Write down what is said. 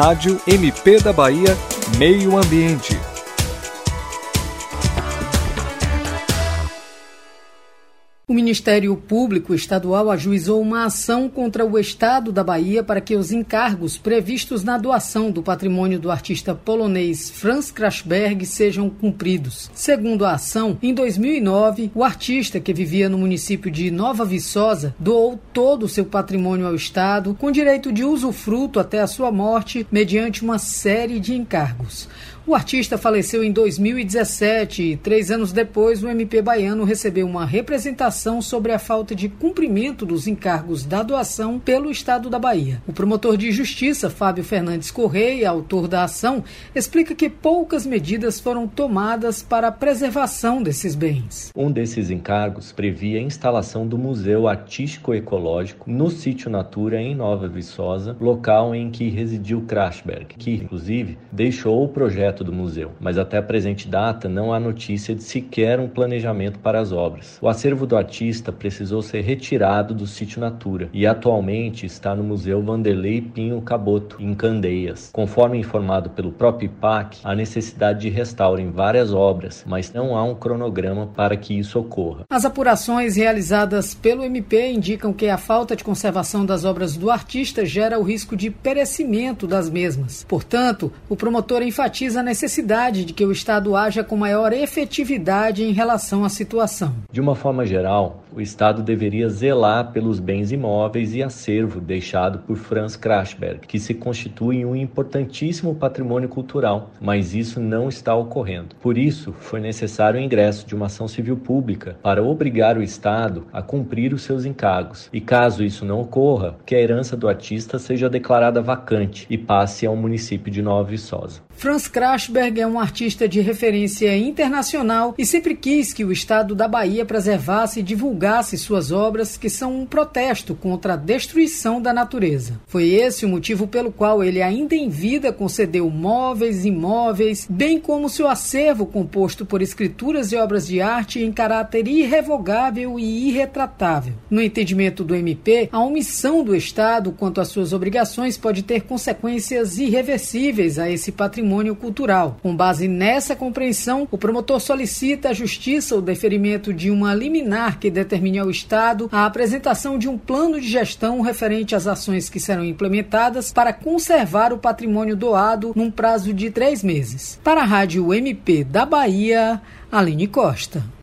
Rádio MP da Bahia Meio Ambiente. O Ministério Público Estadual ajuizou uma ação contra o Estado da Bahia para que os encargos previstos na doação do patrimônio do artista polonês Franz Krashberg sejam cumpridos. Segundo a ação, em 2009, o artista, que vivia no município de Nova Viçosa, doou todo o seu patrimônio ao Estado, com direito de usufruto até a sua morte, mediante uma série de encargos. O artista faleceu em 2017 e, três anos depois, o MP baiano recebeu uma representação sobre a falta de cumprimento dos encargos da doação pelo Estado da Bahia. O promotor de justiça, Fábio Fernandes Correia, autor da ação, explica que poucas medidas foram tomadas para a preservação desses bens. Um desses encargos previa a instalação do Museu Artístico Ecológico no sítio Natura, em Nova Viçosa, local em que residiu Krashberg, que, inclusive, deixou o projeto do museu, mas até a presente data não há notícia de sequer um planejamento para as obras. O acervo do artista precisou ser retirado do sítio Natura e atualmente está no Museu Vanderlei Pinho Caboto, em Candeias. Conforme informado pelo próprio IPAC, há necessidade de restauro em várias obras, mas não há um cronograma para que isso ocorra. As apurações realizadas pelo MP indicam que a falta de conservação das obras do artista gera o risco de perecimento das mesmas. Portanto, o promotor enfatiza a necessidade de que o Estado haja com maior efetividade em relação à situação. De uma forma geral, normal o Estado deveria zelar pelos bens imóveis e acervo deixado por Franz Krashberg, que se constitui um importantíssimo patrimônio cultural, mas isso não está ocorrendo. Por isso, foi necessário o ingresso de uma ação civil pública para obrigar o Estado a cumprir os seus encargos. E caso isso não ocorra, que a herança do artista seja declarada vacante e passe ao município de Nova Viçosa. Franz Krashberg é um artista de referência internacional e sempre quis que o estado da Bahia preservasse e divulgasse suas obras, que são um protesto contra a destruição da natureza. Foi esse o motivo pelo qual ele, ainda em vida, concedeu móveis, imóveis, bem como seu acervo composto por escrituras e obras de arte em caráter irrevogável e irretratável. No entendimento do MP, a omissão do Estado quanto às suas obrigações pode ter consequências irreversíveis a esse patrimônio cultural. Com base nessa compreensão, o promotor solicita à Justiça o deferimento de uma liminar que determine ao Estado a apresentação de um plano de gestão referente às ações que serão implementadas para conservar o patrimônio doado num prazo de três meses. Para a Rádio MP da Bahia, Aline Costa.